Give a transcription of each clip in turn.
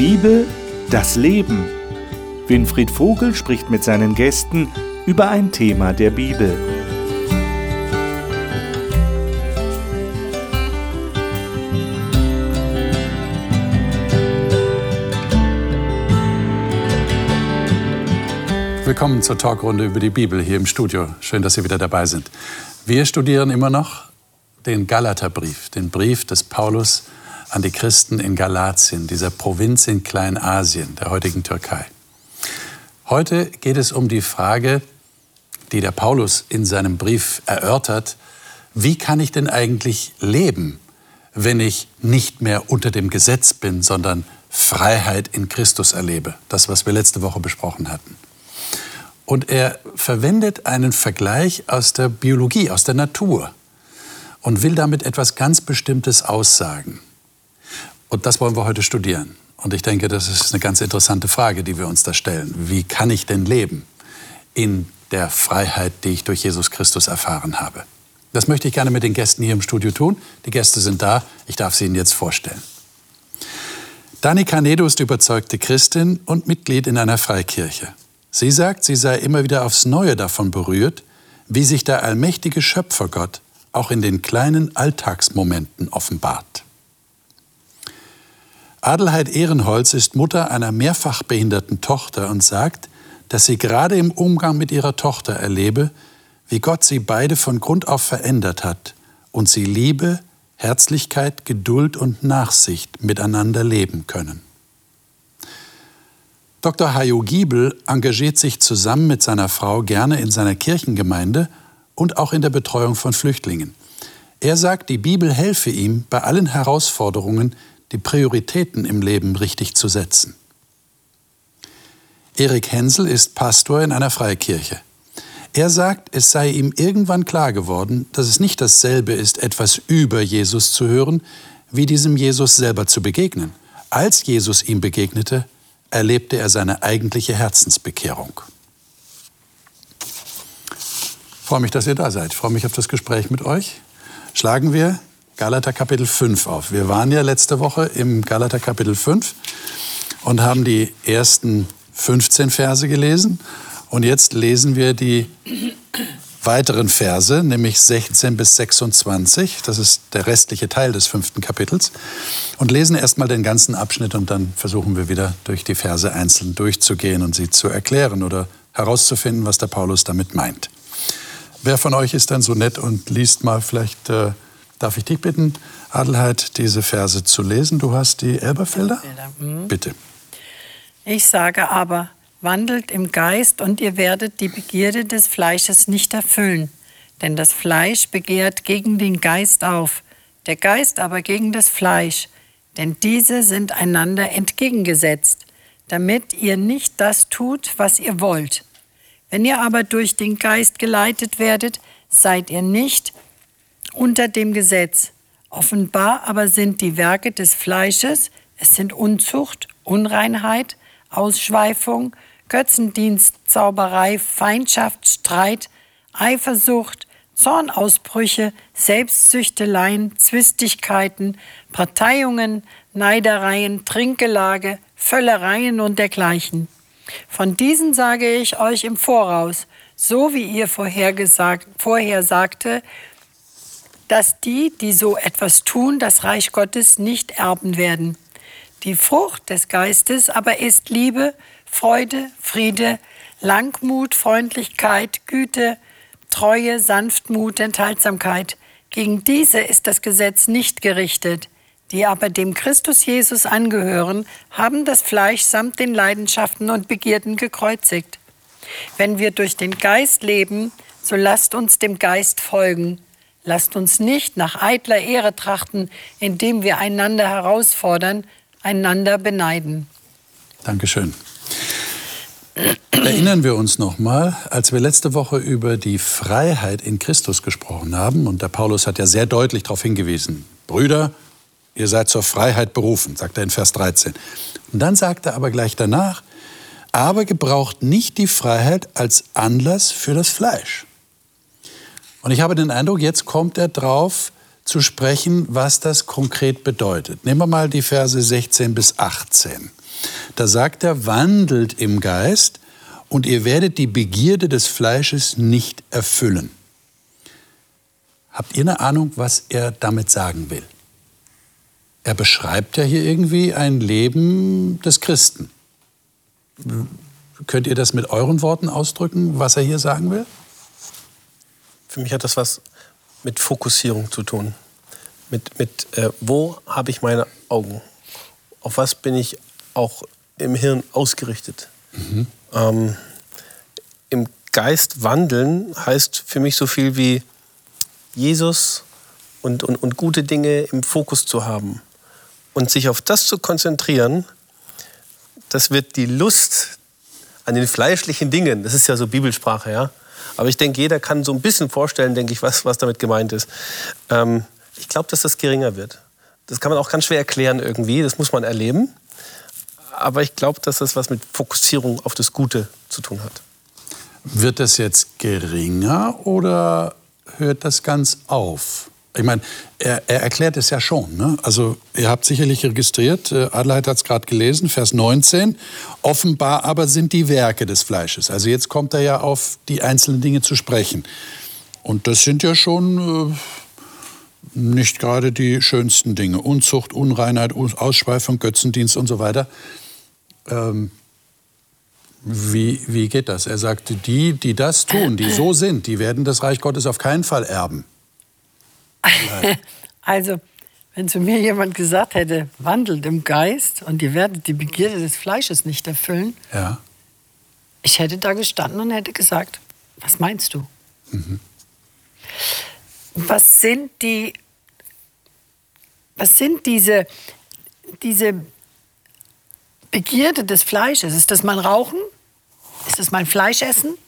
Bibel, das Leben. Winfried Vogel spricht mit seinen Gästen über ein Thema der Bibel. Willkommen zur Talkrunde über die Bibel hier im Studio. Schön, dass Sie wieder dabei sind. Wir studieren immer noch den Galaterbrief, den Brief des Paulus an die Christen in Galatien, dieser Provinz in Kleinasien, der heutigen Türkei. Heute geht es um die Frage, die der Paulus in seinem Brief erörtert, wie kann ich denn eigentlich leben, wenn ich nicht mehr unter dem Gesetz bin, sondern Freiheit in Christus erlebe? Das, was wir letzte Woche besprochen hatten. Und er verwendet einen Vergleich aus der Biologie, aus der Natur und will damit etwas ganz Bestimmtes aussagen. Und das wollen wir heute studieren. Und ich denke, das ist eine ganz interessante Frage, die wir uns da stellen. Wie kann ich denn leben in der Freiheit, die ich durch Jesus Christus erfahren habe? Das möchte ich gerne mit den Gästen hier im Studio tun. Die Gäste sind da. Ich darf sie Ihnen jetzt vorstellen. Dani Canedo ist überzeugte Christin und Mitglied in einer Freikirche. Sie sagt, sie sei immer wieder aufs Neue davon berührt, wie sich der allmächtige Schöpfergott auch in den kleinen Alltagsmomenten offenbart. Adelheid Ehrenholz ist Mutter einer mehrfach behinderten Tochter und sagt, dass sie gerade im Umgang mit ihrer Tochter erlebe, wie Gott sie beide von Grund auf verändert hat und sie Liebe, Herzlichkeit, Geduld und Nachsicht miteinander leben können. Dr. Hajo Giebel engagiert sich zusammen mit seiner Frau gerne in seiner Kirchengemeinde und auch in der Betreuung von Flüchtlingen. Er sagt, die Bibel helfe ihm bei allen Herausforderungen, die Prioritäten im Leben richtig zu setzen. Erik Hensel ist Pastor in einer Freikirche. Er sagt, es sei ihm irgendwann klar geworden, dass es nicht dasselbe ist, etwas über Jesus zu hören, wie diesem Jesus selber zu begegnen. Als Jesus ihm begegnete, erlebte er seine eigentliche Herzensbekehrung. Ich freue mich, dass ihr da seid. Ich freue mich auf das Gespräch mit euch. Schlagen wir Galater Kapitel 5 auf. Wir waren ja letzte Woche im Galater Kapitel 5 und haben die ersten 15 Verse gelesen. Und jetzt lesen wir die weiteren Verse, nämlich 16 bis 26. Das ist der restliche Teil des fünften Kapitels. Und lesen erstmal den ganzen Abschnitt und dann versuchen wir wieder durch die Verse einzeln durchzugehen und sie zu erklären oder herauszufinden, was der Paulus damit meint. Wer von euch ist dann so nett und liest mal vielleicht äh, Darf ich dich bitten, Adelheid, diese Verse zu lesen? Du hast die Elberfelder? Mhm. Bitte. Ich sage aber, wandelt im Geist und ihr werdet die Begierde des Fleisches nicht erfüllen. Denn das Fleisch begehrt gegen den Geist auf, der Geist aber gegen das Fleisch. Denn diese sind einander entgegengesetzt, damit ihr nicht das tut, was ihr wollt. Wenn ihr aber durch den Geist geleitet werdet, seid ihr nicht unter dem Gesetz. Offenbar aber sind die Werke des Fleisches, es sind Unzucht, Unreinheit, Ausschweifung, Götzendienst, Zauberei, Feindschaft, Streit, Eifersucht, Zornausbrüche, Selbstsüchteleien, Zwistigkeiten, Parteiungen, Neidereien, Trinkgelage, Völlereien und dergleichen. Von diesen sage ich euch im Voraus, so wie ihr vorher, gesagt, vorher sagte, dass die, die so etwas tun, das Reich Gottes nicht erben werden. Die Frucht des Geistes aber ist Liebe, Freude, Friede, Langmut, Freundlichkeit, Güte, Treue, Sanftmut, Enthaltsamkeit. Gegen diese ist das Gesetz nicht gerichtet. Die aber dem Christus Jesus angehören, haben das Fleisch samt den Leidenschaften und Begierden gekreuzigt. Wenn wir durch den Geist leben, so lasst uns dem Geist folgen. Lasst uns nicht nach eitler Ehre trachten, indem wir einander herausfordern, einander beneiden. Dankeschön. Erinnern wir uns noch mal, als wir letzte Woche über die Freiheit in Christus gesprochen haben, und der Paulus hat ja sehr deutlich darauf hingewiesen, Brüder, ihr seid zur Freiheit berufen, sagt er in Vers 13. Und dann sagt er aber gleich danach, aber gebraucht nicht die Freiheit als Anlass für das Fleisch. Und ich habe den Eindruck, jetzt kommt er drauf zu sprechen, was das konkret bedeutet. Nehmen wir mal die Verse 16 bis 18. Da sagt er, wandelt im Geist und ihr werdet die Begierde des Fleisches nicht erfüllen. Habt ihr eine Ahnung, was er damit sagen will? Er beschreibt ja hier irgendwie ein Leben des Christen. Könnt ihr das mit euren Worten ausdrücken, was er hier sagen will? Für mich hat das was mit Fokussierung zu tun. Mit, mit äh, wo habe ich meine Augen? Auf was bin ich auch im Hirn ausgerichtet? Mhm. Ähm, Im Geist wandeln heißt für mich so viel wie Jesus und, und, und gute Dinge im Fokus zu haben. Und sich auf das zu konzentrieren, das wird die Lust an den fleischlichen Dingen, das ist ja so Bibelsprache, ja. Aber ich denke, jeder kann so ein bisschen vorstellen, denke ich, was, was damit gemeint ist. Ähm, ich glaube, dass das geringer wird. Das kann man auch ganz schwer erklären irgendwie, das muss man erleben. Aber ich glaube, dass das was mit Fokussierung auf das Gute zu tun hat. Wird das jetzt geringer oder hört das ganz auf? Ich meine, er, er, erklärt es ja schon. Ne? Also ihr habt sicherlich registriert, äh, Adelheid hat es gerade gelesen, Vers 19. Offenbar aber sind die Werke des Fleisches. Also jetzt kommt er ja auf die einzelnen Dinge zu sprechen. Und das sind ja schon äh, nicht gerade die schönsten Dinge. Unzucht, Unreinheit, Ausschweifung, Götzendienst und so weiter. Ähm, wie, wie geht das? Er sagte, die, die das tun, die so sind, die werden das Reich Gottes auf keinen Fall erben. Also, wenn zu mir jemand gesagt hätte, wandelt im Geist und ihr werdet die Begierde des Fleisches nicht erfüllen, ja. ich hätte da gestanden und hätte gesagt, was meinst du? Mhm. Was sind die, was sind diese, diese Begierde des Fleisches? Ist das mein Rauchen? Ist das mein Fleischessen?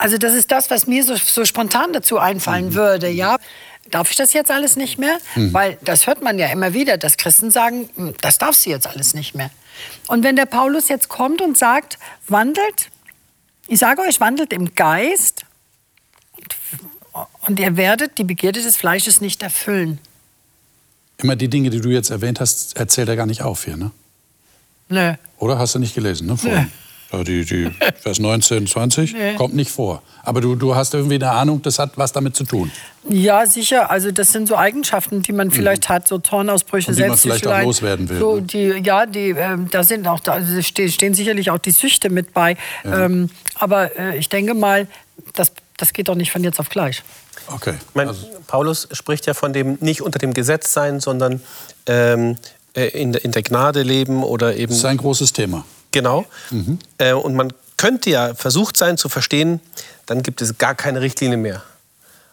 Also das ist das, was mir so, so spontan dazu einfallen mhm. würde. Ja, darf ich das jetzt alles nicht mehr? Mhm. Weil das hört man ja immer wieder, dass Christen sagen, hm, das darfst du jetzt alles nicht mehr. Und wenn der Paulus jetzt kommt und sagt, wandelt, ich sage euch, wandelt im Geist und, und ihr werdet die Begierde des Fleisches nicht erfüllen. Immer die Dinge, die du jetzt erwähnt hast, erzählt er gar nicht auf hier, ne? Nö. Oder hast du nicht gelesen, ne? Nö. Ja, die, die Vers 19, 20 nee. kommt nicht vor. Aber du, du hast irgendwie eine Ahnung, das hat was damit zu tun. Ja, sicher. Also das sind so Eigenschaften, die man mhm. vielleicht mhm. hat, so Zornausbrüche, Und die man vielleicht auch loswerden will. So, ne? die, ja, die, äh, da sind auch, da also stehen, stehen sicherlich auch die Süchte mit bei. Ja. Ähm, aber äh, ich denke mal, das, das geht doch nicht von jetzt auf gleich. Okay. Mein, also. Paulus spricht ja von dem nicht unter dem Gesetz sein, sondern ähm, äh, in, in der Gnade leben oder eben. Das ist ein großes Thema. Genau. Mhm. Äh, und man könnte ja versucht sein zu verstehen, dann gibt es gar keine Richtlinie mehr.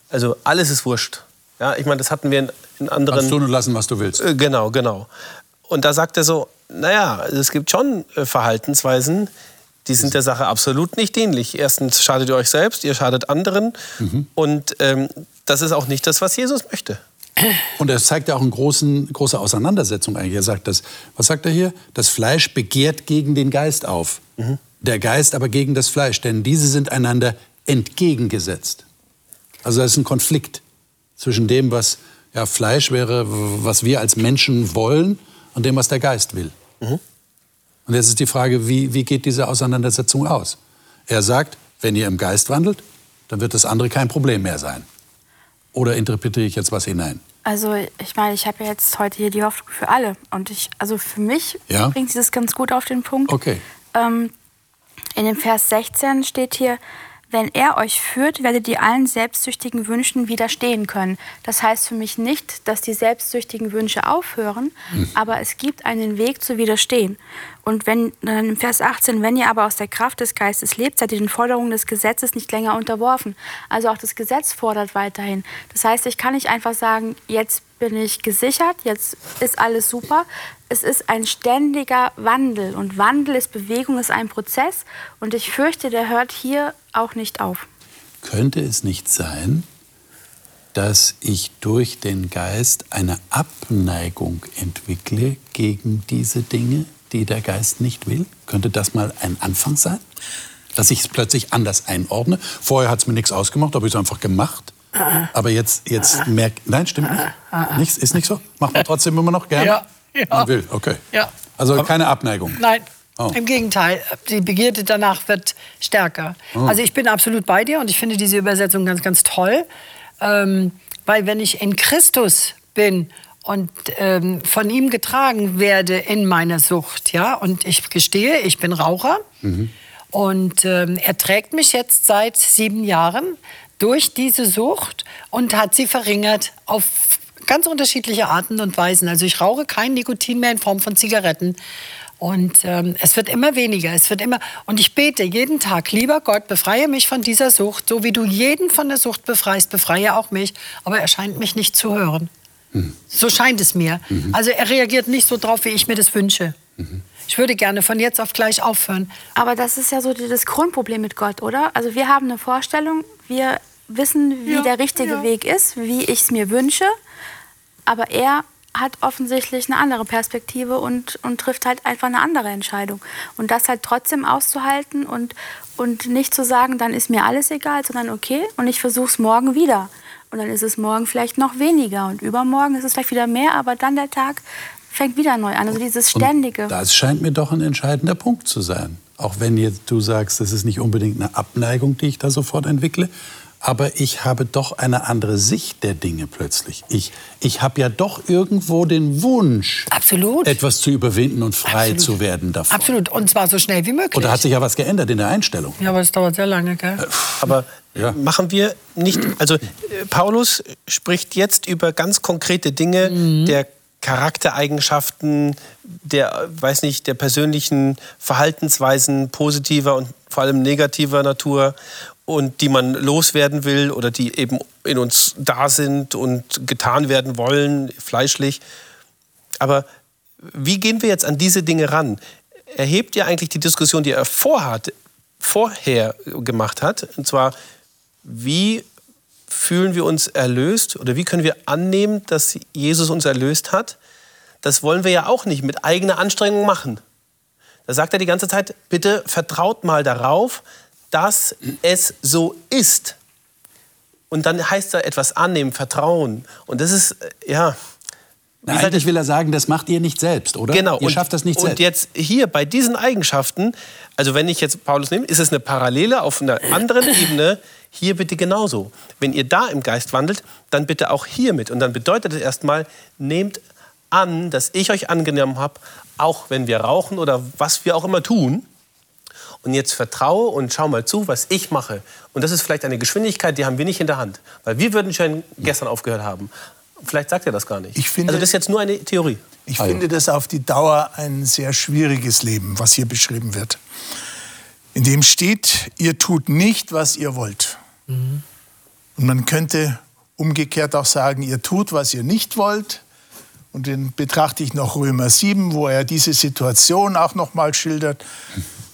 Also alles ist wurscht. Ja, ich meine, das hatten wir in, in anderen. Kannst tun und lassen, was du willst. Äh, genau, genau. Und da sagt er so, naja, es gibt schon äh, Verhaltensweisen, die sind der Sache absolut nicht dienlich. Erstens schadet ihr euch selbst, ihr schadet anderen. Mhm. Und ähm, das ist auch nicht das, was Jesus möchte. Und er zeigt ja auch eine große Auseinandersetzung eigentlich. Er sagt das, was sagt er hier? Das Fleisch begehrt gegen den Geist auf. Mhm. Der Geist aber gegen das Fleisch, denn diese sind einander entgegengesetzt. Also das ist ein Konflikt zwischen dem, was ja, Fleisch wäre, was wir als Menschen wollen, und dem, was der Geist will. Mhm. Und jetzt ist die Frage, wie, wie geht diese Auseinandersetzung aus? Er sagt, wenn ihr im Geist wandelt, dann wird das andere kein Problem mehr sein. Oder interpretiere ich jetzt was hinein? Also ich meine, ich habe ja jetzt heute hier die Hoffnung für alle. Und ich, also für mich ja? bringt sie das ganz gut auf den Punkt. Okay. Ähm, in dem Vers 16 steht hier, wenn er euch führt, werdet ihr allen selbstsüchtigen Wünschen widerstehen können. Das heißt für mich nicht, dass die selbstsüchtigen Wünsche aufhören, hm. aber es gibt einen Weg zu widerstehen. Und wenn dann im Vers 18, wenn ihr aber aus der Kraft des Geistes lebt, seid ihr den Forderungen des Gesetzes nicht länger unterworfen. Also auch das Gesetz fordert weiterhin. Das heißt, ich kann nicht einfach sagen, jetzt bin ich gesichert, jetzt ist alles super. Es ist ein ständiger Wandel und Wandel ist Bewegung, ist ein Prozess und ich fürchte, der hört hier auch nicht auf. Könnte es nicht sein, dass ich durch den Geist eine Abneigung entwickle gegen diese Dinge, die der Geist nicht will? Könnte das mal ein Anfang sein? Dass ich es plötzlich anders einordne? Vorher hat es mir nichts ausgemacht, habe ich es einfach gemacht. Aber jetzt, jetzt merkt, nein, stimmt nicht. Nichts, ist nicht so? Macht man trotzdem immer noch gerne? Ja, ja. Man will, okay. Ja. Also keine Abneigung. Nein, Oh. im Gegenteil. Die Begierde danach wird stärker. Also ich bin absolut bei dir und ich finde diese Übersetzung ganz, ganz toll. Ähm, weil wenn ich in Christus bin und ähm, von ihm getragen werde in meiner Sucht, ja, und ich gestehe, ich bin Raucher und ähm, er trägt mich jetzt seit sieben Jahren durch diese Sucht und hat sie verringert auf ganz unterschiedliche Arten und Weisen. Also ich rauche kein Nikotin mehr in Form von Zigaretten. Und ähm, es wird immer weniger, es wird immer. Und ich bete jeden Tag, lieber Gott, befreie mich von dieser Sucht, so wie du jeden von der Sucht befreist, befreie auch mich. Aber er scheint mich nicht zu hören. So scheint es mir. Also er reagiert nicht so drauf, wie ich mir das wünsche. Ich würde gerne von jetzt auf gleich aufhören. Aber das ist ja so das Grundproblem mit Gott, oder? Also wir haben eine Vorstellung, wir wissen, wie Ja, der richtige ja. Weg ist, wie ich es mir wünsche. Aber er hat offensichtlich eine andere Perspektive und, und trifft halt einfach eine andere Entscheidung. Und das halt trotzdem auszuhalten und, und nicht zu sagen, dann ist mir alles egal, sondern okay, und ich versuche es morgen wieder. Und dann ist es morgen vielleicht noch weniger und übermorgen ist es vielleicht wieder mehr, aber dann der Tag fängt wieder neu an. Also dieses ständige. Das scheint mir doch ein entscheidender Punkt zu sein. Auch wenn jetzt du sagst, das ist nicht unbedingt eine Abneigung, die ich da sofort entwickle. Aber ich habe doch eine andere Sicht der Dinge plötzlich. Ich, ich habe ja doch irgendwo den Wunsch, Absolut. etwas zu überwinden und frei Absolut. zu werden davon. Absolut. Und zwar so schnell wie möglich. Und da hat sich ja was geändert in der Einstellung. ja, aber das dauert sehr lange, gell? Aber Ja. machen wir nicht, also äh, Paulus spricht jetzt über ganz konkrete Dinge der Charaktereigenschaften, der, äh, weiß nicht, der persönlichen Verhaltensweisen positiver und vor allem negativer Natur und die man loswerden will oder die eben in uns da sind und getan werden wollen, fleischlich. Aber wie gehen wir jetzt an diese Dinge ran? Er hebt ja eigentlich die Diskussion, die er vorhat, vorher gemacht hat. Und zwar, wie fühlen wir uns erlöst oder wie können wir annehmen, dass Jesus uns erlöst hat? Das wollen wir ja auch nicht mit eigener Anstrengung machen. Da sagt er die ganze Zeit, bitte vertraut mal darauf, dass es so ist. Und dann heißt da etwas annehmen, vertrauen. Und das ist, äh, ja, seid eigentlich will er sagen, das macht ihr nicht selbst, oder? Genau. Ihr schafft das nicht und selbst. jetzt hier bei diesen Eigenschaften, also wenn ich jetzt Paulus nehme, ist es eine Parallele auf einer anderen Ebene. Hier bitte genauso. Wenn ihr da im Geist wandelt, dann bitte auch hier mit. Und dann bedeutet es erstmal, nehmt an, dass ich euch angenommen habe, auch wenn wir rauchen oder was wir auch immer tun. Und jetzt vertraue und schau mal zu, was ich mache. Und das ist vielleicht eine Geschwindigkeit, die haben wir nicht in der Hand. Weil wir würden schon gestern aufgehört haben. Vielleicht sagt er das gar nicht. Ich finde- also das ist jetzt nur eine Theorie. Ich finde das auf die Dauer ein sehr schwieriges Leben, was hier beschrieben wird. In dem steht, ihr tut nicht, was ihr wollt. Und man könnte umgekehrt auch sagen, ihr tut, was ihr nicht wollt. Und dann betrachte ich noch Römer 7, wo er diese Situation auch noch mal schildert.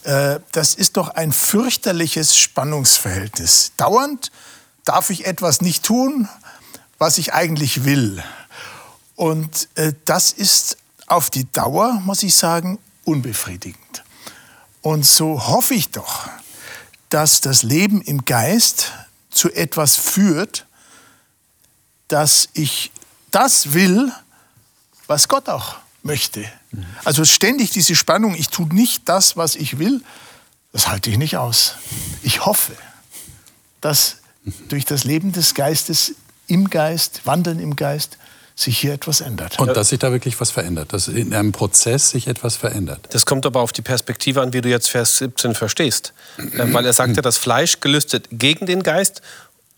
Äh, Das ist doch ein fürchterliches Spannungsverhältnis. Dauernd darf ich etwas nicht tun, was ich eigentlich will. Und äh, das ist auf die Dauer, muss ich sagen, unbefriedigend. Und so hoffe ich doch, dass das Leben im Geist zu etwas führt, dass ich das will, was Gott auch möchte. Also ständig diese Spannung, ich tue nicht das, was ich will, das halte ich nicht aus. Ich hoffe, dass durch das Leben des Geistes im Geist, Wandeln im Geist, sich hier etwas ändert. Und dass sich da wirklich was verändert, dass in einem Prozess sich etwas verändert. Das kommt aber auf die Perspektive an, wie du jetzt Vers 17 verstehst. Äh, Weil er sagte, das Fleisch gelüstet gegen den Geist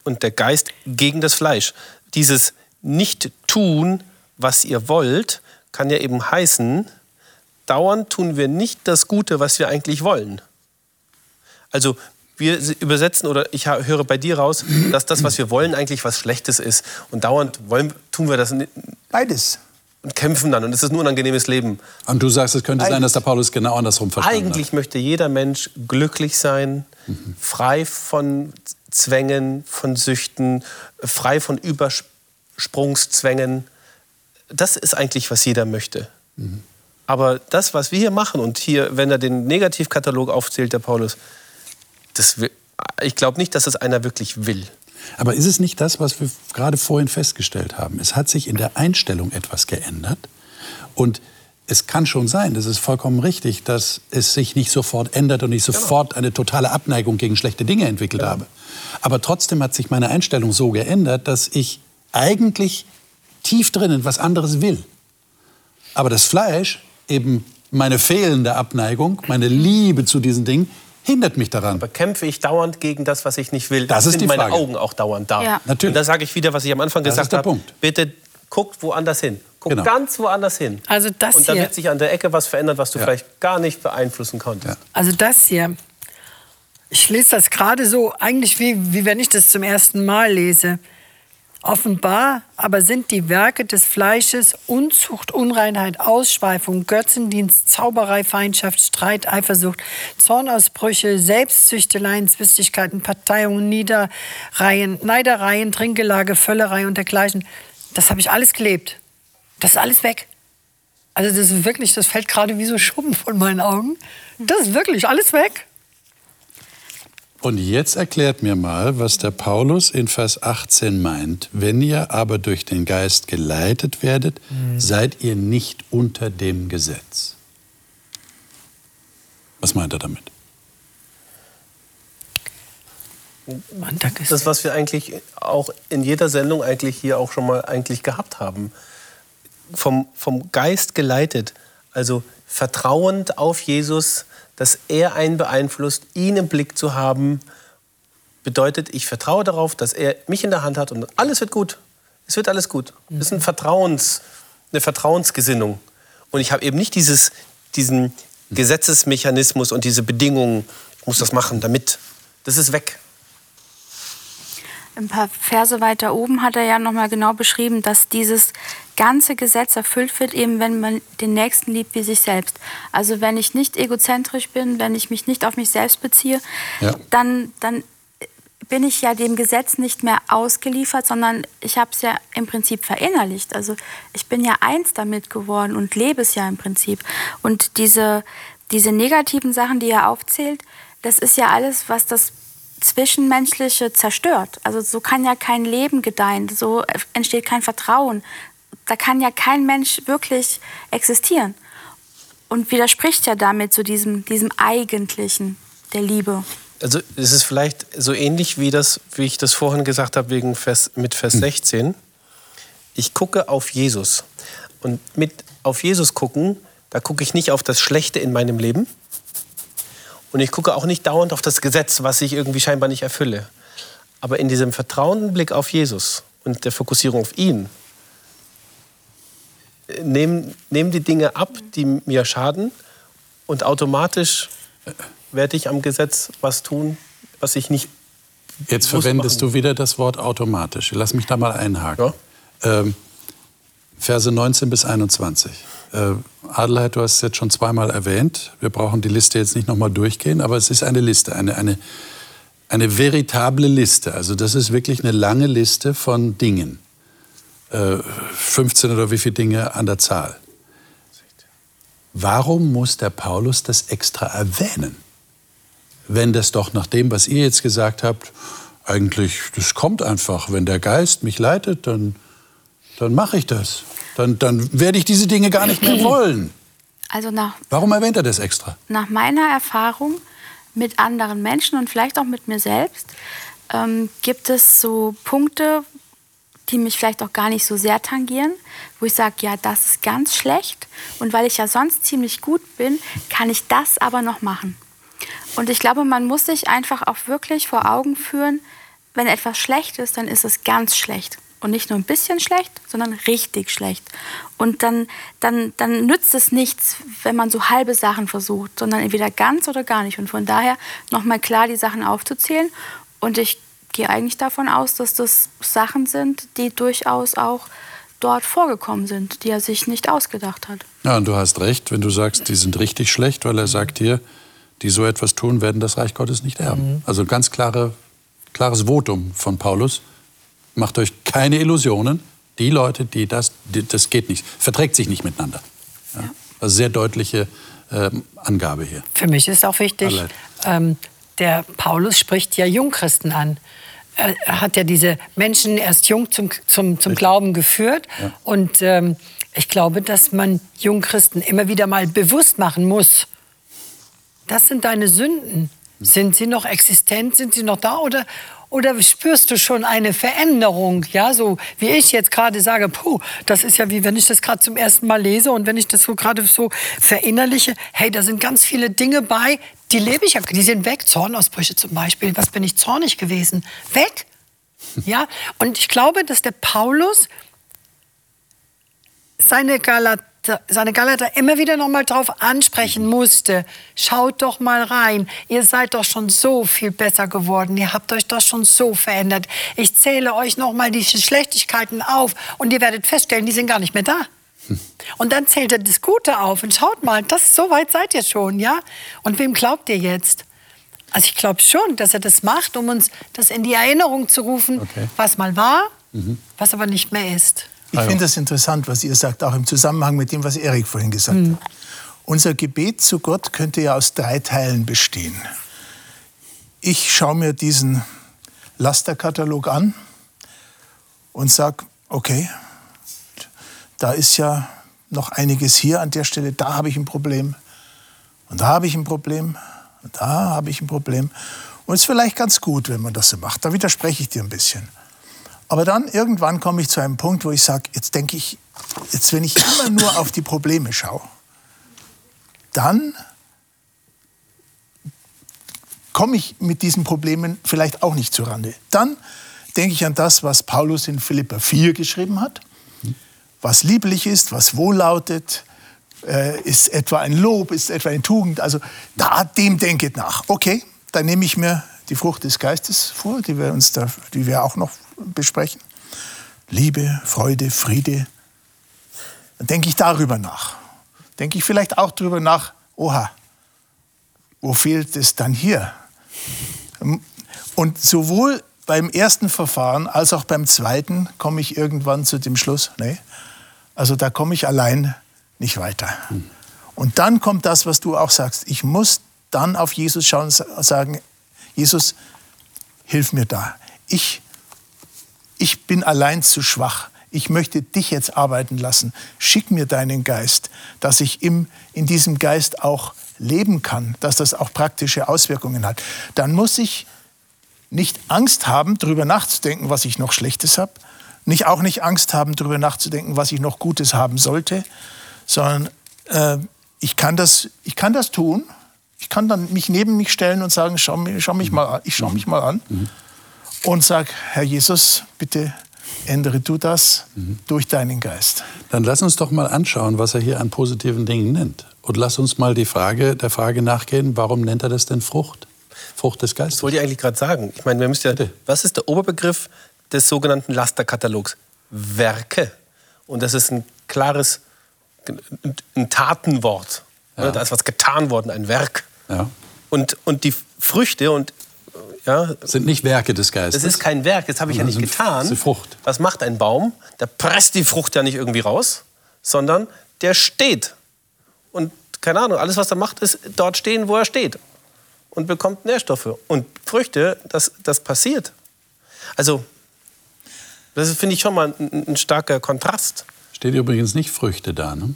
und der Geist gegen das Fleisch. Dieses Nicht-Tun, was ihr wollt, kann ja eben heißen, dauernd tun wir nicht das Gute, was wir eigentlich wollen. Also wir übersetzen oder ich höre bei dir raus, dass das, was wir wollen, eigentlich was Schlechtes ist. Und dauernd wollen, tun wir das Beides. und kämpfen dann. Und es ist ein unangenehmes Leben. Und du sagst, es könnte sein, dass der Paulus genau andersrum verstanden Eigentlich möchte jeder Mensch glücklich sein, frei von Zwängen, von Süchten, frei von Übersprungszwängen. Das ist eigentlich, was jeder möchte. Aber das, was wir hier machen, und hier, wenn er den Negativkatalog aufzählt, der Paulus, das, ich glaube nicht, dass es einer wirklich will. Aber ist es nicht das, was wir gerade vorhin festgestellt haben? Es hat sich in der Einstellung etwas geändert. Und es kann schon sein, das ist vollkommen richtig, dass es sich nicht sofort ändert und ich Genau. sofort eine totale Abneigung gegen schlechte Dinge entwickelt habe. Aber trotzdem hat sich meine Einstellung so geändert, dass ich eigentlich tief drinnen was anderes will. Aber das Fleisch, eben meine fehlende Abneigung, meine Liebe zu diesen Dingen, hindert mich daran. Aber kämpfe ich dauernd gegen das, was ich nicht will? Das ist sind die meine Frage. Augen auch dauernd da. Ja. Natürlich. Und da sage ich wieder, was ich am Anfang Das gesagt ist der habe. Punkt. Bitte guckt woanders hin. Guck Genau. ganz woanders hin. Also das Und da wird sich an der Ecke was verändern, was du Ja. vielleicht gar nicht beeinflussen konntest. Also das hier, ich lese das gerade so, eigentlich wie, wie wenn ich das zum ersten Mal lese. Offenbar aber sind die Werke des Fleisches Unzucht, Unreinheit, Ausschweifung, Götzendienst, Zauberei, Feindschaft, Streit, Eifersucht, Zornausbrüche, Selbstsüchteleien, Zwistigkeiten, Parteiungen, Niederreihen, Neidereien, Trinkgelage, Völlerei und dergleichen. Das habe ich alles gelebt. Das ist alles weg. Also das ist wirklich, das fällt gerade wie so Schuppen von meinen Augen. Das ist wirklich alles weg. Und jetzt erklärt mir mal, was der Paulus in Vers 18 meint. Wenn ihr aber durch den Geist geleitet werdet, seid ihr nicht unter dem Gesetz. Was meint er damit? Das, was wir eigentlich auch in jeder Sendung eigentlich hier auch schon mal eigentlich gehabt haben. Vom, vom Geist geleitet, also vertrauend auf Jesus, dass er einen beeinflusst, ihn im Blick zu haben, bedeutet, ich vertraue darauf, dass er mich in der Hand hat und alles wird gut. Es wird alles gut. Das ist ein Vertrauens, eine Vertrauensgesinnung. Und ich habe eben nicht dieses, diesen Gesetzesmechanismus und diese Bedingungen, ich muss das machen, damit. Das ist weg. Ein paar Verse weiter oben hat er ja nochmal genau beschrieben, dass dieses ganze Gesetz erfüllt wird, eben wenn man den Nächsten liebt wie sich selbst. Also wenn ich nicht egozentrisch bin, wenn ich mich nicht auf mich selbst beziehe, Ja. dann, dann bin ich ja dem Gesetz nicht mehr ausgeliefert, sondern ich habe es ja im Prinzip verinnerlicht. Also ich bin ja eins damit geworden und lebe es ja im Prinzip. Und diese, diese negativen Sachen, die er aufzählt, das ist ja alles, was das Zwischenmenschliche zerstört. Also so kann ja kein Leben gedeihen, so entsteht kein Vertrauen. Da kann ja kein Mensch wirklich existieren. Und widerspricht ja damit zu diesem, diesem Eigentlichen der Liebe. Also es ist vielleicht so ähnlich wie das, wie ich das vorhin gesagt habe wegen Vers, mit Vers 16. Ich gucke auf Jesus und mit auf Jesus gucken, da gucke ich nicht auf das Schlechte in meinem Leben und ich gucke auch nicht dauernd auf das Gesetz, was ich irgendwie scheinbar nicht erfülle. Aber in diesem vertrauenden Blick auf Jesus und der Fokussierung auf ihn äh, nehmen, nehmen die Dinge ab, die mir schaden und automatisch werde ich am Gesetz was tun, was ich nicht. Jetzt verwendest machen. du wieder das Wort automatisch. Lass mich da mal einhaken. Ähm, Verse 19 bis 21. Äh, Adelheid, du hast es jetzt schon zweimal erwähnt. Wir brauchen die Liste jetzt nicht nochmal durchgehen, aber es ist eine Liste, eine, eine, eine veritable Liste. Also das ist wirklich eine lange Liste von Dingen. Äh, 15 oder wie viele Dinge an der Zahl. Warum muss der Paulus das extra erwähnen? Wenn das doch nach dem, was ihr jetzt gesagt habt, eigentlich, das kommt einfach. Wenn der Geist mich leitet, dann, dann mache ich das. Dann, dann werde ich diese Dinge gar nicht mehr wollen. Also nach, Warum erwähnt er das extra? nach meiner Erfahrung mit anderen Menschen und vielleicht auch mit mir selbst ähm, gibt es so Punkte, die mich vielleicht auch gar nicht so sehr tangieren, wo ich sage, ja, das ist ganz schlecht. Und weil ich ja sonst ziemlich gut bin, kann ich das aber noch machen. Und ich glaube, man muss sich einfach auch wirklich vor Augen führen, wenn etwas schlecht ist, dann ist es ganz schlecht. Und nicht nur ein bisschen schlecht, sondern richtig schlecht. Und dann, dann, dann nützt es nichts, wenn man so halbe Sachen versucht, sondern entweder ganz oder gar nicht. Und von daher nochmal klar die Sachen aufzuzählen. Und ich gehe eigentlich davon aus, dass das Sachen sind, die durchaus auch dort vorgekommen sind, die er sich nicht ausgedacht hat. Ja, und du hast recht, wenn du sagst, die sind richtig schlecht, weil er sagt hier, die so etwas tun, werden das Reich Gottes nicht erben. Also ein ganz klare, klares Votum von Paulus. Macht euch keine Illusionen. Die Leute, die das, die, das geht nicht, verträgt sich nicht miteinander. Ja. Also sehr deutliche ähm, Angabe hier. Für mich ist auch wichtig, ähm, der Paulus spricht ja Jungchristen an. Er er hat ja diese Menschen erst jung zum, zum, zum Glauben geführt. Und ähm, Ich glaube, dass man Jungchristen immer wieder mal bewusst machen muss, das sind deine Sünden. Sind sie noch existent? Sind sie noch da? Oder, oder spürst du schon eine Veränderung? Ja, so wie ich jetzt gerade sage, puh, das ist ja wie wenn ich das gerade zum ersten Mal lese und wenn ich das so gerade so verinnerliche, hey, da sind ganz viele Dinge bei, die lebe ich ja, die sind weg. Zornausbrüche zum Beispiel. Was bin ich zornig gewesen? Weg. Ja, und ich glaube, dass der Paulus seine Galater seine Galater immer wieder noch mal drauf ansprechen musste. Schaut doch mal rein. Ihr seid doch schon so viel besser geworden. Ihr habt euch doch schon so verändert. Ich zähle euch noch mal diese Schlechtigkeiten auf und ihr werdet feststellen, die sind gar nicht mehr da. Und dann zählt er das Gute auf und schaut mal, das so weit seid ihr schon, ja? Und wem glaubt ihr jetzt? Also ich glaube schon, dass er das macht, um uns das in die Erinnerung zu rufen, okay. was mal war, mhm. was aber nicht mehr ist. Ich finde das interessant, was ihr sagt, auch im Zusammenhang mit dem, was Erik vorhin gesagt mhm. hat. Unser Gebet zu Gott könnte ja aus drei Teilen bestehen. Ich schaue mir diesen Lasterkatalog an und sage, okay, da ist ja noch einiges hier an der Stelle, da habe ich ein Problem und da habe ich ein Problem und da habe ich ein Problem. Und es ist vielleicht ganz gut, wenn man das so macht. Da widerspreche ich dir ein bisschen. Aber dann irgendwann komme ich zu einem Punkt, wo ich sage, jetzt denke ich, jetzt wenn ich immer nur auf die Probleme schaue, dann komme ich mit diesen Problemen vielleicht auch nicht zurande. Dann denke ich an das, was Paulus in Philippa 4 geschrieben hat, was lieblich ist, was wohllautet, äh, ist etwa ein Lob, ist etwa eine Tugend. Also da, dem denket nach. Okay, dann nehme ich mir die Frucht des Geistes vor, die wir, uns da, die wir auch noch besprechen. Liebe, Freude, Friede. Dann denke ich darüber nach. Denke ich vielleicht auch darüber nach, oha, wo fehlt es dann hier? Und sowohl beim ersten Verfahren als auch beim zweiten komme ich irgendwann zu dem Schluss, nee, also da komme ich allein nicht weiter. Und dann kommt das, was du auch sagst. Ich muss dann auf Jesus schauen und sagen, Jesus, hilf mir da. Ich ich bin allein zu schwach. Ich möchte dich jetzt arbeiten lassen. Schick mir deinen Geist, dass ich im, in diesem Geist auch leben kann, dass das auch praktische Auswirkungen hat. Dann muss ich nicht Angst haben, darüber nachzudenken, was ich noch Schlechtes habe, nicht auch nicht Angst haben, darüber nachzudenken, was ich noch Gutes haben sollte, sondern äh, ich, kann das, ich kann das tun. Ich kann dann mich neben mich stellen und sagen, schau, schau mich mal an. Ich schaue mich mal an. Mhm und sag, Herr Jesus, bitte ändere du das mhm. durch deinen Geist. Dann lass uns doch mal anschauen, was er hier an positiven Dingen nennt. Und lass uns mal die Frage, der Frage nachgehen, warum nennt er das denn Frucht? Frucht des Geistes. Das wollte ich eigentlich gerade sagen. Ich meine, wir müssen ja, bitte. was ist der Oberbegriff des sogenannten Lasterkatalogs? Werke. Und das ist ein klares, ein Tatenwort. Ja. Da ist was getan worden, ein Werk. Ja. Und, und die Früchte, und ja, sind nicht Werke des Geistes. Das ist kein Werk, das habe ich ja nicht getan. Das ist Frucht. Was macht ein Baum? Der presst die Frucht ja nicht irgendwie raus, sondern der steht. Und keine Ahnung, alles, was er macht, ist dort stehen, wo er steht. Und bekommt Nährstoffe. Und Früchte, das, das passiert. Also, das finde ich schon mal ein, ein, starker Kontrast. Steht übrigens nicht Früchte da, ne?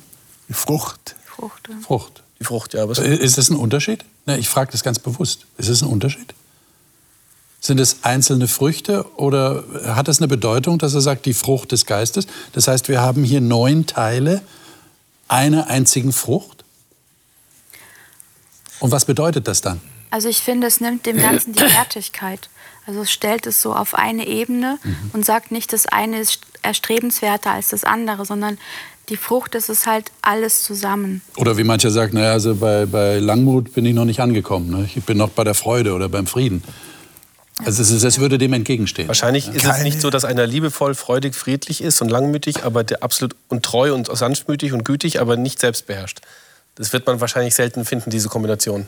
Die Frucht. Frucht. Frucht. Die Frucht, ja. ist das ein Unterschied? Ne, ich frage das ganz bewusst. Ist das ein Unterschied? Sind es einzelne Früchte oder hat das eine Bedeutung, dass er sagt, die Frucht des Geistes? Das heißt, wir haben hier neun Teile einer einzigen Frucht? Und was bedeutet das dann? Also ich finde, es nimmt dem Ganzen die Wertigkeit. Also es stellt es so auf eine Ebene mhm. und sagt nicht, das eine ist erstrebenswerter als das andere, sondern die Frucht ist es halt alles zusammen. Oder wie mancher sagt, naja, also bei, bei Langmut bin ich noch nicht angekommen. Ne? Ich bin noch bei der Freude oder beim Frieden. Also es, ist, es würde dem entgegenstehen. Wahrscheinlich ist Keine. es nicht so, dass einer liebevoll, freudig, friedlich ist und langmütig, aber der absolut und treu und sanftmütig und gütig, aber nicht selbstbeherrscht. Das wird man wahrscheinlich selten finden, diese Kombination.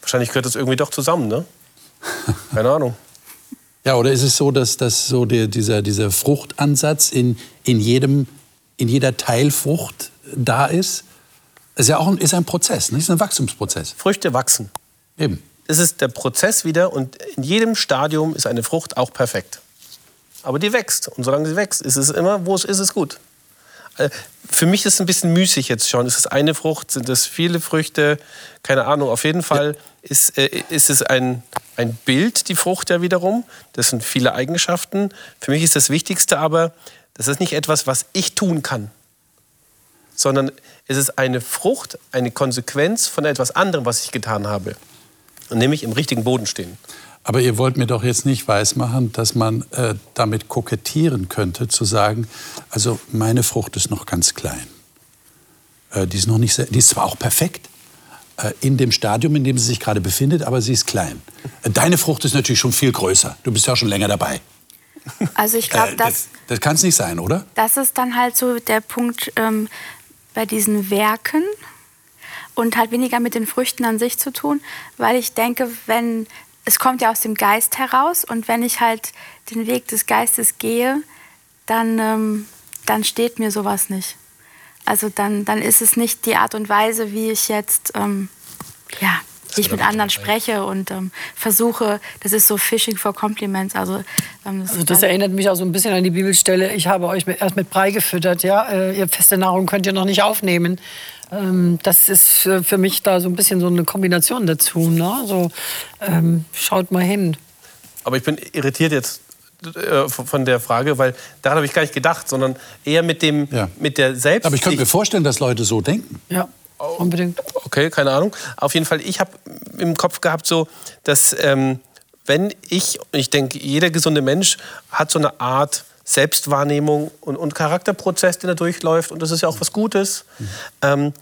Wahrscheinlich gehört das irgendwie doch zusammen, ne? Keine Ahnung. Ja, oder ist es so, dass, dass so der, dieser, dieser Fruchtansatz in, in, jedem, in jeder Teilfrucht da ist? Ist ja auch ein, ist ein Prozess, nicht? ist ein Wachstumsprozess. Früchte wachsen. Eben es ist der Prozess wieder und in jedem Stadium ist eine Frucht auch perfekt. Aber die wächst und solange sie wächst, ist es immer, wo es ist, es gut. Äh, für mich ist es ein bisschen müßig jetzt schon. Ist es eine Frucht? Sind es viele Früchte? Keine Ahnung. Auf jeden Fall ist, äh, ist es ein, ein Bild, die Frucht ja wiederum. Das sind viele Eigenschaften. Für mich ist das Wichtigste aber, das ist nicht etwas, was ich tun kann, sondern es ist eine Frucht, eine Konsequenz von etwas anderem, was ich getan habe. Nämlich im richtigen Boden stehen. Aber ihr wollt mir doch jetzt nicht weismachen, dass man äh, damit kokettieren könnte, zu sagen, also meine Frucht ist noch ganz klein. Äh, die ist noch nicht sehr, die ist zwar auch perfekt äh, in dem Stadium, in dem sie sich gerade befindet, aber sie ist klein. Äh, deine Frucht ist natürlich schon viel größer. Du bist ja schon länger dabei. Also ich glaube, Äh, das, das das kann es nicht sein, oder? das ist dann halt so der Punkt ähm, bei diesen Werken und halt weniger mit den Früchten an sich zu tun, weil ich denke, wenn es kommt ja aus dem Geist heraus und wenn ich halt den Weg des Geistes gehe, dann, ähm, dann steht mir sowas nicht. Also dann, dann ist es nicht die Art und Weise, wie ich jetzt ähm, ja, wie ich mit anderen spreche und ähm, versuche, das ist so Fishing for Compliments. Also, ähm, das, Also das halt- erinnert mich auch so ein bisschen an die Bibelstelle. Ich habe euch mit, erst mit Brei gefüttert, ja. Äh, ihr feste Nahrung könnt ihr noch nicht aufnehmen. Ähm, das ist äh, für mich da so ein bisschen so eine Kombination dazu. Ne? So, ähm, schaut mal hin. Aber ich bin irritiert jetzt äh, von der Frage, weil daran habe ich gar nicht gedacht, sondern eher mit, dem, Ja. mit der Selbst. Aber ich könnte mir vorstellen, dass Leute so denken. Ja, unbedingt. Okay, keine Ahnung. Auf jeden Fall, ich habe im Kopf gehabt, so, dass ähm, wenn ich, und ich denke, jeder gesunde Mensch hat so eine Art Selbstwahrnehmung und, und Charakterprozess, den er durchläuft, und das ist ja auch was Gutes, ähm,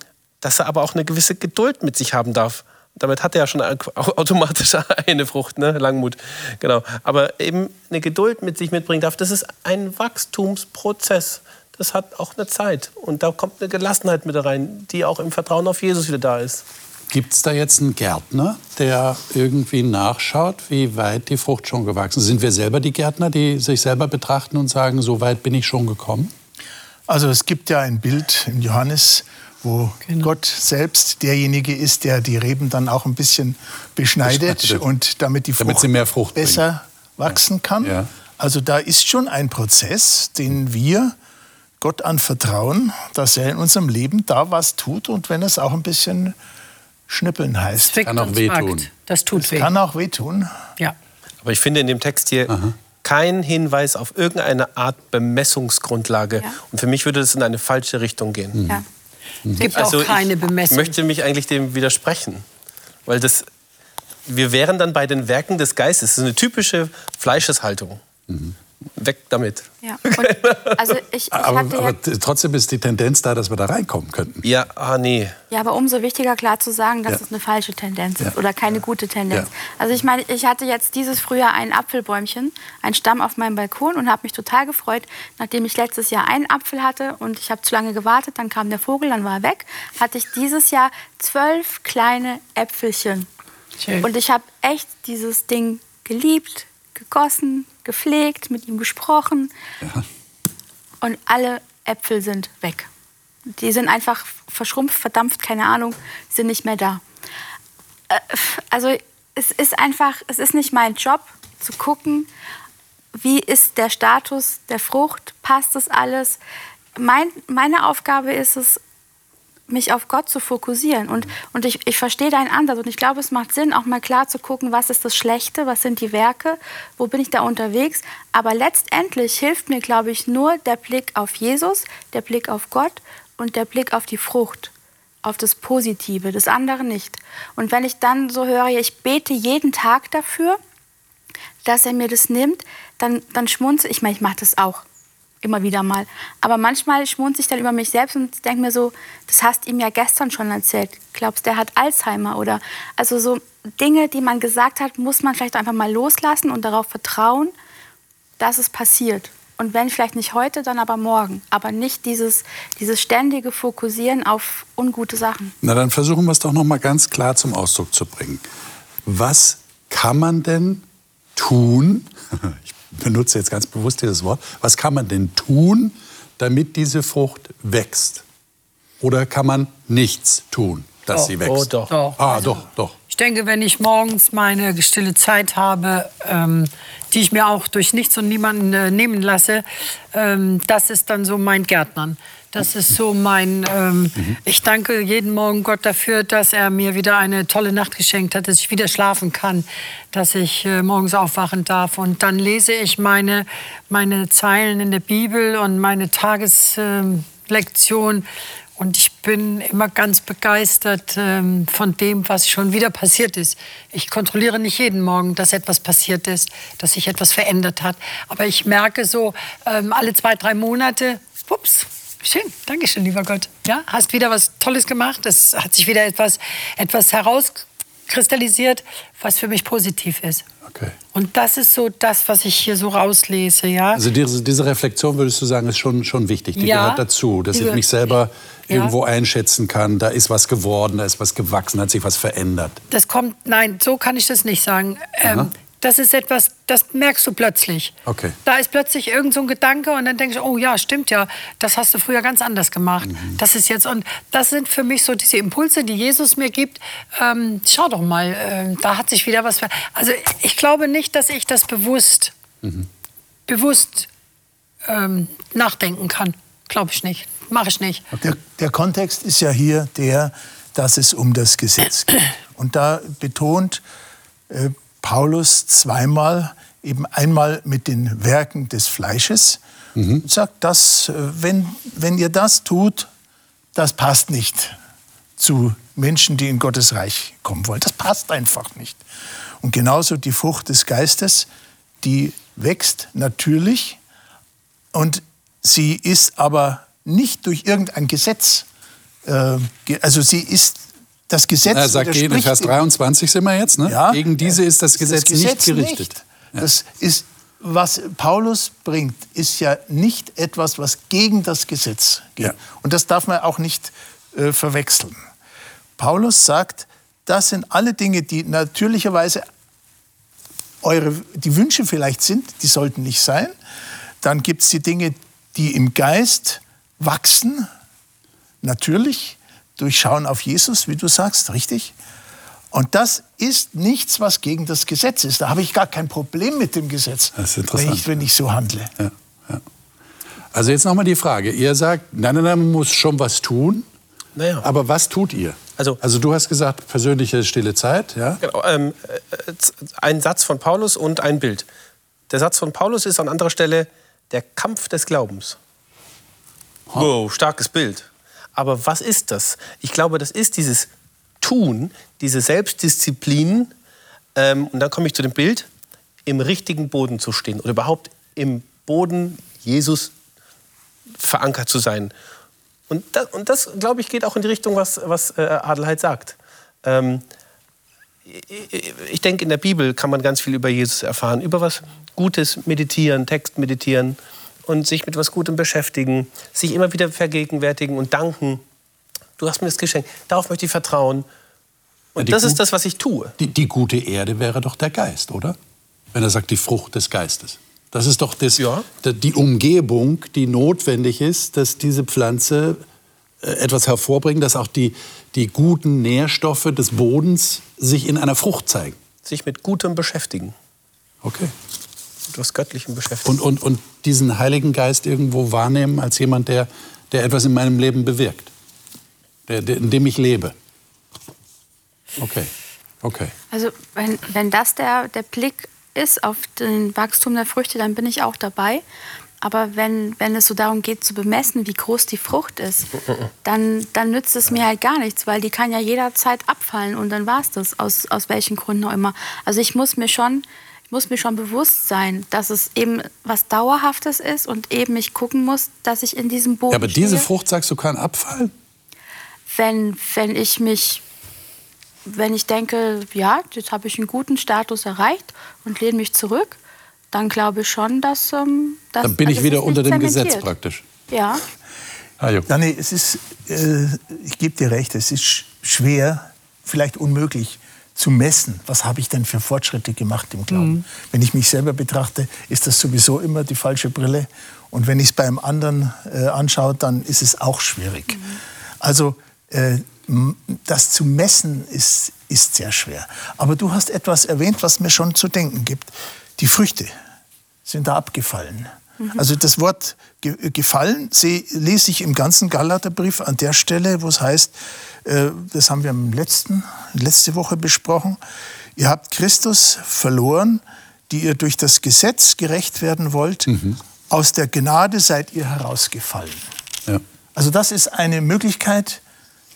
dass er aber auch eine gewisse Geduld mit sich haben darf. Damit hat er ja schon au- automatisch eine Frucht, ne? Langmut. Genau. Aber eben eine Geduld mit sich mitbringen darf, das ist ein Wachstumsprozess. Das hat auch eine Zeit. Und da kommt eine Gelassenheit mit rein, die auch im Vertrauen auf Jesus wieder da ist. Gibt es da jetzt einen Gärtner, der irgendwie nachschaut, wie weit die Frucht schon gewachsen ist? Sind wir selber die Gärtner, die sich selber betrachten und sagen, so weit bin ich schon gekommen? Also es gibt ja ein Bild im Johannes, wo Gott selbst derjenige ist, der die Reben dann auch ein bisschen beschneidet, Beschneidet. und damit die Frucht Damit sie mehr Frucht bringen. besser wachsen kann. Ja. Also da ist schon ein Prozess, den wir Gott anvertrauen, dass er in unserem Leben da was tut und wenn es auch ein bisschen schnippeln heißt. Fickt Kann auch wehtun. Das tut weh. Kann auch wehtun. Ja. Aber ich finde in dem Text hier keinen Hinweis auf irgendeine Art Bemessungsgrundlage. Ja. Und für mich würde das in eine falsche Richtung gehen. ja. Es gibt Also auch keine ich Bemessung. möchte mich eigentlich dem widersprechen. Weil das, wir wären dann bei den Werken des Geistes. Das ist eine typische Fleischeshaltung. Weg damit. Ja. Und, also ich, ich Aber, hatte aber ja, trotzdem ist die Tendenz da, dass wir da reinkommen könnten. Ja, ah nee. ja, aber umso wichtiger klar zu sagen, dass Ja. es eine falsche Tendenz ist oder keine gute Tendenz. Ja. Also ich meine, ich hatte jetzt dieses Frühjahr ein Apfelbäumchen, einen Stamm auf meinem Balkon und habe mich total gefreut, nachdem ich letztes Jahr einen Apfel hatte und ich habe zu lange gewartet, dann kam der Vogel, dann war er weg, hatte ich dieses Jahr zwölf kleine Äpfelchen. Schön. Und ich habe echt dieses Ding geliebt, gegossen, gepflegt, mit ihm gesprochen. Und alle Äpfel sind weg. Die sind einfach verschrumpft, verdampft, keine Ahnung, sind nicht mehr da. Äh, Also es ist einfach, es ist nicht mein Job zu gucken, wie ist der Status der Frucht, passt das alles. Mein, meine Aufgabe ist es, mich auf Gott zu fokussieren. Und, und ich, ich verstehe deinen Ansatz und ich glaube, es macht Sinn, auch mal klar zu gucken, was ist das Schlechte, was sind die Werke, wo bin ich da unterwegs. Aber letztendlich hilft mir, glaube ich, nur der Blick auf Jesus, der Blick auf Gott und der Blick auf die Frucht, auf das Positive, das andere nicht. Und wenn ich dann so höre, ich bete jeden Tag dafür, dass er mir das nimmt, dann, dann schmunzel ich. meine, ich mache das auch immer wieder mal. Aber manchmal schmunzel ich dann über mich selbst und denke mir so, das hast ihm ja gestern schon erzählt. Glaubst, der hat Alzheimer oder also so Dinge, die man gesagt hat, muss man vielleicht einfach mal loslassen und darauf vertrauen, dass es passiert. Und wenn vielleicht nicht heute, dann aber morgen. Aber nicht dieses, dieses ständige Fokussieren auf ungute Sachen. Na, dann versuchen wir es doch noch mal ganz klar zum Ausdruck zu bringen. Was kann man denn tun? Ich benutze jetzt ganz bewusst dieses Wort. Was kann man denn tun, damit diese Frucht wächst? Oder kann man nichts tun, dass Doch. sie wächst? Oh, doch. Doch. Ah, doch, doch. Ich denke, wenn ich morgens meine stille Zeit habe, ähm, die ich mir auch durch nichts und niemanden äh, nehmen lasse, ähm, das ist dann so mein Gärtnern. Das ist so mein. Ähm, mhm. Ich danke jeden Morgen Gott dafür, dass er mir wieder eine tolle Nacht geschenkt hat, dass ich wieder schlafen kann, dass ich äh, morgens aufwachen darf. Und dann lese ich meine, meine Zeilen in der Bibel und meine Tageslektion. Und ich bin immer ganz begeistert ähm, von dem, was schon wieder passiert ist. Ich kontrolliere nicht jeden Morgen, dass etwas passiert ist, dass sich etwas verändert hat. Aber ich merke so ähm, alle zwei, drei Monate, ups, schön, danke schön, lieber Gott. Ja, hast wieder was Tolles gemacht. Es hat sich wieder etwas, etwas herauskristallisiert, was für mich positiv ist. Okay. Und das ist so das, was ich hier so rauslese, ja. Also diese, diese Reflexion würdest du sagen, ist schon, schon wichtig. Die ja, gehört dazu, dass ich mich selber ja. irgendwo einschätzen kann. Da ist was geworden, da ist was gewachsen, hat sich was verändert. Das kommt, nein, so kann ich das nicht sagen. Ähm, das ist etwas, das merkst du plötzlich. Okay. Da ist plötzlich irgend so ein Gedanke und dann denkst du, oh ja, stimmt ja, das hast du früher ganz anders gemacht. Mhm. Das ist jetzt und das sind für mich so diese Impulse, die Jesus mir gibt. Ähm, schau doch mal, äh, da hat sich wieder was. Also ich glaube nicht, dass ich das bewusst, mhm. bewusst ähm, nachdenken kann. Glaube ich nicht. Mache ich nicht. Okay. Der, der Kontext ist ja hier der, dass es um das Gesetz geht. Und da betont äh, Paulus zweimal, eben einmal mit den Werken des Fleisches, mhm. sagt, dass, äh, wenn, wenn ihr das tut, das passt nicht zu Menschen, die in Gottes Reich kommen wollen. Das passt einfach nicht. Und genauso die Frucht des Geistes, die wächst natürlich und sie ist aber nicht durch irgendein Gesetz, äh, also sie ist das Gesetz Er sagt, in Vers 23 sind wir jetzt. Ne? Ja, Gegen diese ist das Gesetz, das Gesetz nicht gerichtet. Nicht. Ja. Das ist, was Paulus bringt, ist ja nicht etwas, was gegen das Gesetz geht. Ja. Und das darf man auch nicht äh, verwechseln. Paulus sagt, das sind alle Dinge, die natürlicherweise eure, die Wünsche vielleicht sind, die sollten nicht sein. Dann gibt es die Dinge, die im Geist wachsen, natürlich durchschauen auf Jesus, wie du sagst, richtig? Und das ist nichts, was gegen das Gesetz ist. Da habe ich gar kein Problem mit dem Gesetz, wenn ich, wenn ich so handle. Ja, ja. Also jetzt nochmal die Frage. Ihr sagt, nein, nein, nein, man muss schon was tun. Naja. Aber was tut ihr? Also, also du hast gesagt, persönliche stille Zeit. Ja? Genau, ähm, äh, ein Satz von Paulus und ein Bild. Der Satz von Paulus ist an anderer Stelle der Kampf des Glaubens. Wow, starkes Bild. Aber was ist das? Ich glaube, das ist dieses Tun, diese Selbstdisziplin. Ähm, und dann komme ich zu dem Bild, im richtigen Boden zu stehen oder überhaupt im Boden Jesus verankert zu sein. Und das, und das glaube ich, geht auch in die Richtung, was, was äh, Adelheid sagt. Ähm, ich denke, in der Bibel kann man ganz viel über Jesus erfahren, über was Gutes meditieren, Text meditieren und sich mit was Gutem beschäftigen, sich immer wieder vergegenwärtigen und danken. Du hast mir das geschenkt. Darauf möchte ich vertrauen. Und ja, das ist das, was ich tue. Die, die, gute Erde wäre doch der Geist, oder? Wenn er sagt, die Frucht des Geistes. Das ist doch das, ja. die Umgebung, die notwendig ist, dass diese Pflanze äh, etwas hervorbringt, dass auch die, die guten Nährstoffe des Bodens sich in einer Frucht zeigen. Sich mit Gutem beschäftigen. Okay etwas Göttlichem beschäftigen. Und, und, und diesen Heiligen Geist irgendwo wahrnehmen als jemand, der, der etwas in meinem Leben bewirkt, der, der, in dem ich lebe. Okay, okay. Also wenn, wenn das der, der Blick ist auf den Wachstum der Früchte, dann bin ich auch dabei. Aber wenn, wenn es so darum geht zu bemessen, wie groß die Frucht ist, dann, dann nützt es mir halt gar nichts, weil die kann ja jederzeit abfallen und dann war es das, aus, aus welchen Gründen auch immer. Also ich muss mir schon muss mir schon bewusst sein, dass es eben was Dauerhaftes ist und eben ich gucken muss, dass ich in diesem Boden. Ja, aber diese Frucht sagst du kann abfallen? Wenn, wenn ich mich, wenn ich denke, ja, jetzt habe ich einen guten Status erreicht und lehne mich zurück, dann glaube ich schon, dass. Ähm, dass dann bin ich wieder unter dem Gesetz praktisch. Ja. Ah, ja, nee, es ist, äh, ich gebe dir recht, es ist schwer, vielleicht unmöglich, zu messen, was habe ich denn für Fortschritte gemacht im Glauben. Mhm. Wenn ich mich selber betrachte, ist das sowieso immer die falsche Brille. Und wenn ich es beim anderen äh, anschaue, dann ist es auch schwierig. Mhm. Also äh, das zu messen ist, ist sehr schwer. Aber du hast etwas erwähnt, was mir schon zu denken gibt. Die Früchte sind da abgefallen. Also das Wort gefallen lese ich im ganzen Galaterbrief an der Stelle, wo es heißt, äh, das haben wir im letzten, letzte Woche besprochen, ihr habt Christus verloren, die ihr durch das Gesetz gerecht werden wollt. Mhm. Aus der Gnade seid ihr herausgefallen. Ja. Also das ist eine Möglichkeit,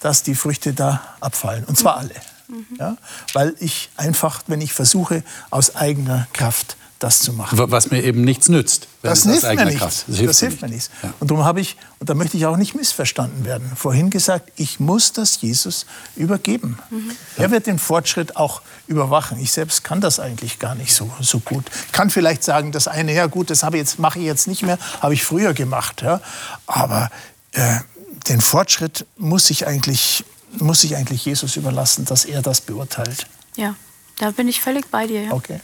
dass die Früchte da abfallen. Und zwar alle. Mhm. Ja? Weil ich einfach, wenn ich versuche, aus eigener Kraft das zu machen. Was mir eben nichts nützt. Das hilft mir nicht. Das hilft, das hilft mir nichts. Ja. Und darum habe ich, und da möchte ich auch nicht missverstanden werden, vorhin gesagt, ich muss das Jesus übergeben. Mhm. Er wird den Fortschritt auch überwachen. Ich selbst kann das eigentlich gar nicht so, so gut. Ich kann vielleicht sagen, das eine, ja gut, das habe ich jetzt, mache ich jetzt nicht mehr, habe ich früher gemacht. Ja. Aber äh, den Fortschritt muss ich eigentlich muss ich eigentlich Jesus überlassen, dass er das beurteilt. Ja, da bin ich völlig bei dir. Ja. Okay.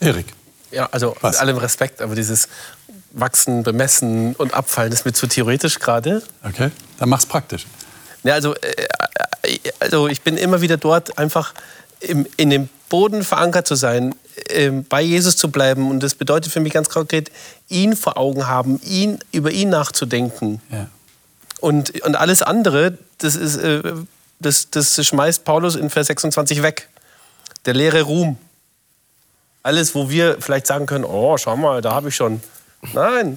Erik. Ja, also Was? mit allem Respekt, aber dieses Wachsen, Bemessen und Abfallen ist mir zu theoretisch gerade. Okay, dann mach's praktisch. Ja, also, äh, also ich bin immer wieder dort, einfach im, in dem Boden verankert zu sein, äh, bei Jesus zu bleiben. Und das bedeutet für mich ganz konkret, ihn vor Augen haben, ihn, über ihn nachzudenken. Ja. Und, und alles andere, das, ist, äh, das, das schmeißt Paulus in Vers 26 weg. Der leere Ruhm alles, wo wir vielleicht sagen können, oh, schau mal, da habe ich schon. Nein,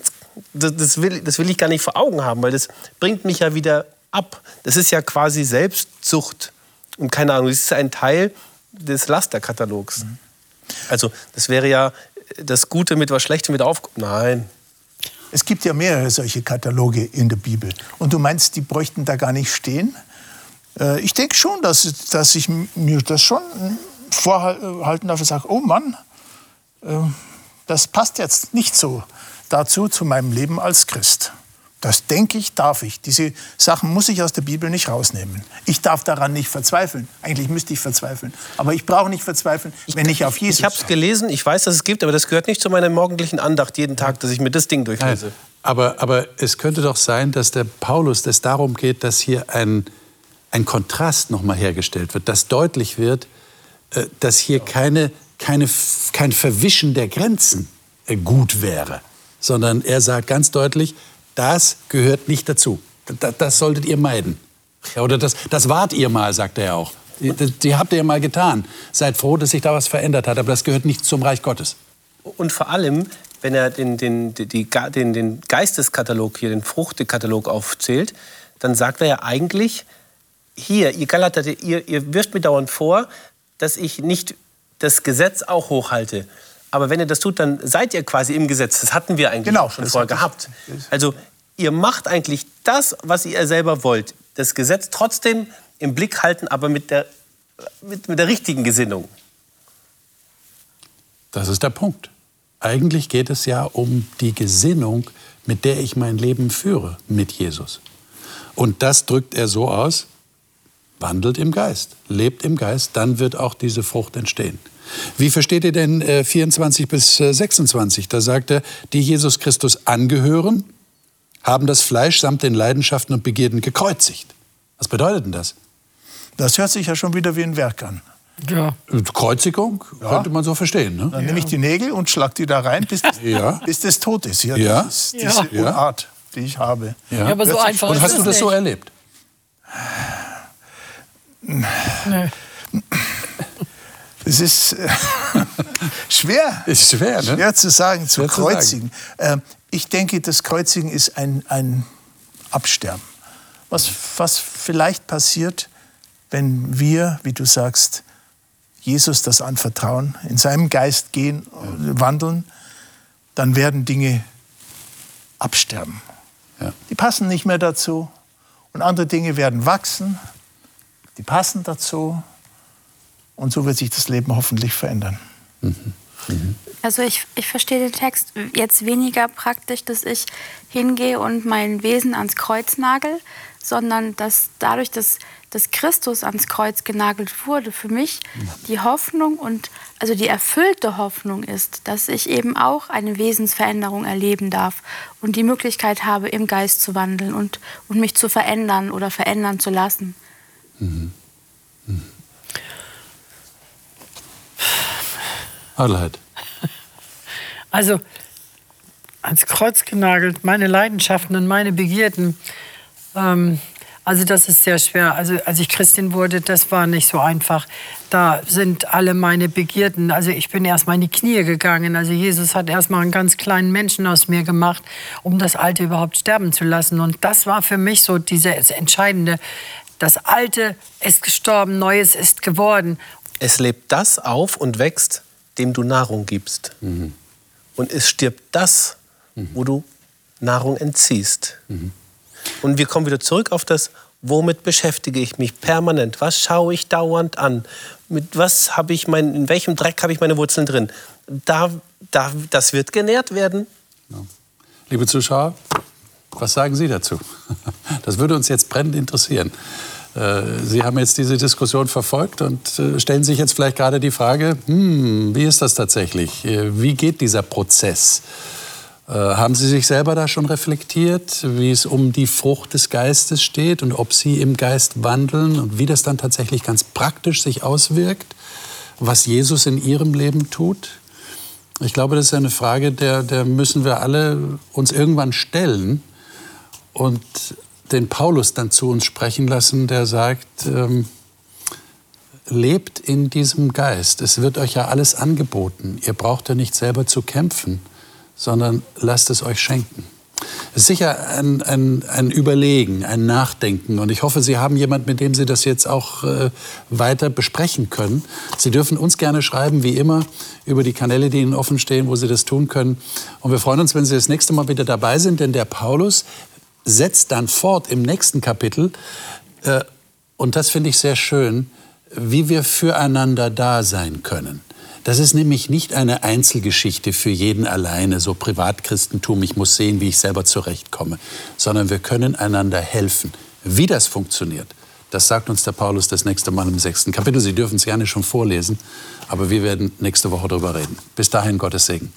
das, will, das will ich gar nicht vor Augen haben, weil das bringt mich ja wieder ab. Das ist ja quasi Selbstzucht. Und keine Ahnung, das ist ein Teil des Lasterkatalogs. Mhm. Also das wäre ja das Gute mit was Schlechtem wieder auf. Nein. Es gibt ja mehrere solche Kataloge in der Bibel. Und du meinst, die bräuchten da gar nicht stehen? Äh, ich denke schon, dass, dass ich mir das schon vorhalten darf und sage, oh Mann, das passt jetzt nicht so dazu, zu meinem Leben als Christ. Das denke ich, darf ich. Diese Sachen muss ich aus der Bibel nicht rausnehmen. Ich darf daran nicht verzweifeln. Eigentlich müsste ich verzweifeln. Aber ich brauche nicht verzweifeln, wenn ich auf Jesus. Ich habe es gelesen, ich weiß, dass es gibt, aber das gehört nicht zu meiner morgendlichen Andacht jeden Tag, dass ich mir das Ding durchlese. Nein, aber, aber es könnte doch sein, dass der Paulus, dass darum geht, dass hier ein, ein Kontrast nochmal hergestellt wird, dass deutlich wird, äh, dass hier keine keine, kein Verwischen der Grenzen äh, gut wäre, sondern er sagt ganz deutlich, das gehört nicht dazu. Das, das solltet ihr meiden. Ja, oder das, das wart ihr mal, sagt er auch. Die, die habt ihr mal getan. Seid froh, dass sich da was verändert hat, aber das gehört nicht zum Reich Gottes. Und vor allem, wenn er den, den, die, den, den Geisteskatalog hier, den Fruchtekatalog aufzählt, dann sagt er ja eigentlich, hier, ihr Galater, ihr, ihr wirft mir dauernd vor, dass ich nicht das Gesetz auch hochhalte. Aber wenn ihr das tut, dann seid ihr quasi im Gesetz. Das hatten wir eigentlich genau, schon vorher gehabt. Also ihr macht eigentlich das, was ihr selber wollt. Das Gesetz trotzdem im Blick halten, aber mit der, mit, mit der richtigen Gesinnung. Das ist der Punkt. Eigentlich geht es ja um die Gesinnung, mit der ich mein Leben führe mit Jesus. Und das drückt er so aus, Wandelt im Geist, lebt im Geist, dann wird auch diese Frucht entstehen. Wie versteht ihr denn äh, 24 bis äh, 26? Da sagt er, die Jesus Christus angehören, haben das Fleisch samt den Leidenschaften und Begierden gekreuzigt. Was bedeutet denn das? Das hört sich ja schon wieder wie ein Werk an. Ja. Kreuzigung ja. könnte man so verstehen. Ne? Dann ja. nehme ich die Nägel und schlag die da rein, bis das, ja. bis das tot ist. Ja, ja. Das ist diese ja. Art, die ich habe. Ja. aber so einfach Und hast du das nicht. so erlebt? Nee. Es ist äh, schwer. Ist schwer, ne? Schwer zu sagen, zu schwer kreuzigen. Zu sagen. Äh, ich denke, das Kreuzigen ist ein, ein Absterben. Was, was vielleicht passiert, wenn wir, wie du sagst, Jesus das anvertrauen, in seinem Geist gehen, wandeln, dann werden Dinge absterben. Ja. Die passen nicht mehr dazu. Und andere Dinge werden wachsen, die passen dazu. Und so wird sich das Leben hoffentlich verändern. Mhm. Also ich, ich verstehe den Text jetzt weniger praktisch, dass ich hingehe und mein Wesen ans Kreuz nagel, sondern dass dadurch, dass, dass Christus ans Kreuz genagelt wurde, für mich die Hoffnung und also die erfüllte Hoffnung ist, dass ich eben auch eine Wesensveränderung erleben darf und die Möglichkeit habe, im Geist zu wandeln und, und mich zu verändern oder verändern zu lassen. Mhm. Mhm. Adelheid. Also, ans Kreuz genagelt, meine Leidenschaften und meine Begierden. Ähm, also das ist sehr schwer. Also als ich Christin wurde, das war nicht so einfach. Da sind alle meine Begierden. Also ich bin erst mal in die Knie gegangen. Also Jesus hat erst mal einen ganz kleinen Menschen aus mir gemacht, um das Alte überhaupt sterben zu lassen. Und das war für mich so dieses Entscheidende. Das Alte ist gestorben, Neues ist geworden. Es lebt das auf und wächst, dem du Nahrung gibst. Mhm. Und es stirbt das, mhm. wo du Nahrung entziehst. Mhm. Und wir kommen wieder zurück auf das, womit beschäftige ich mich permanent? Was schaue ich dauernd an? Mit was habe ich mein, in welchem Dreck habe ich meine Wurzeln drin? Da, da, das wird genährt werden. Ja. Liebe Zuschauer, was sagen Sie dazu? Das würde uns jetzt brennend interessieren. Äh, Sie haben jetzt diese Diskussion verfolgt und äh, stellen sich jetzt vielleicht gerade die Frage, hm, wie ist das tatsächlich? Äh, wie geht dieser Prozess? Haben Sie sich selber da schon reflektiert, wie es um die Frucht des Geistes steht und ob Sie im Geist wandeln und wie das dann tatsächlich ganz praktisch sich auswirkt, was Jesus in Ihrem Leben tut? Ich glaube, das ist eine Frage, der, der müssen wir alle uns irgendwann stellen und den Paulus dann zu uns sprechen lassen, der sagt, ähm, lebt in diesem Geist. Es wird euch ja alles angeboten. Ihr braucht ja nicht selber zu kämpfen, sondern lasst es euch schenken. Es ist sicher ein, ein, ein Überlegen, ein Nachdenken. Und ich hoffe, Sie haben jemanden, mit dem Sie das jetzt auch äh, weiter besprechen können. Sie dürfen uns gerne schreiben, wie immer, über die Kanäle, die Ihnen offen stehen, wo Sie das tun können. Und wir freuen uns, wenn Sie das nächste Mal wieder dabei sind, denn der Paulus setzt dann fort im nächsten Kapitel, äh, und das finde ich sehr schön, wie wir füreinander da sein können. Das ist nämlich nicht eine Einzelgeschichte für jeden alleine, so Privatchristentum, ich muss sehen, wie ich selber zurechtkomme, sondern wir können einander helfen. Wie das funktioniert, das sagt uns der Paulus das nächste Mal im sechsten Kapitel. Sie dürfen es gerne schon vorlesen, aber wir werden nächste Woche darüber reden. Bis dahin Gottes Segen.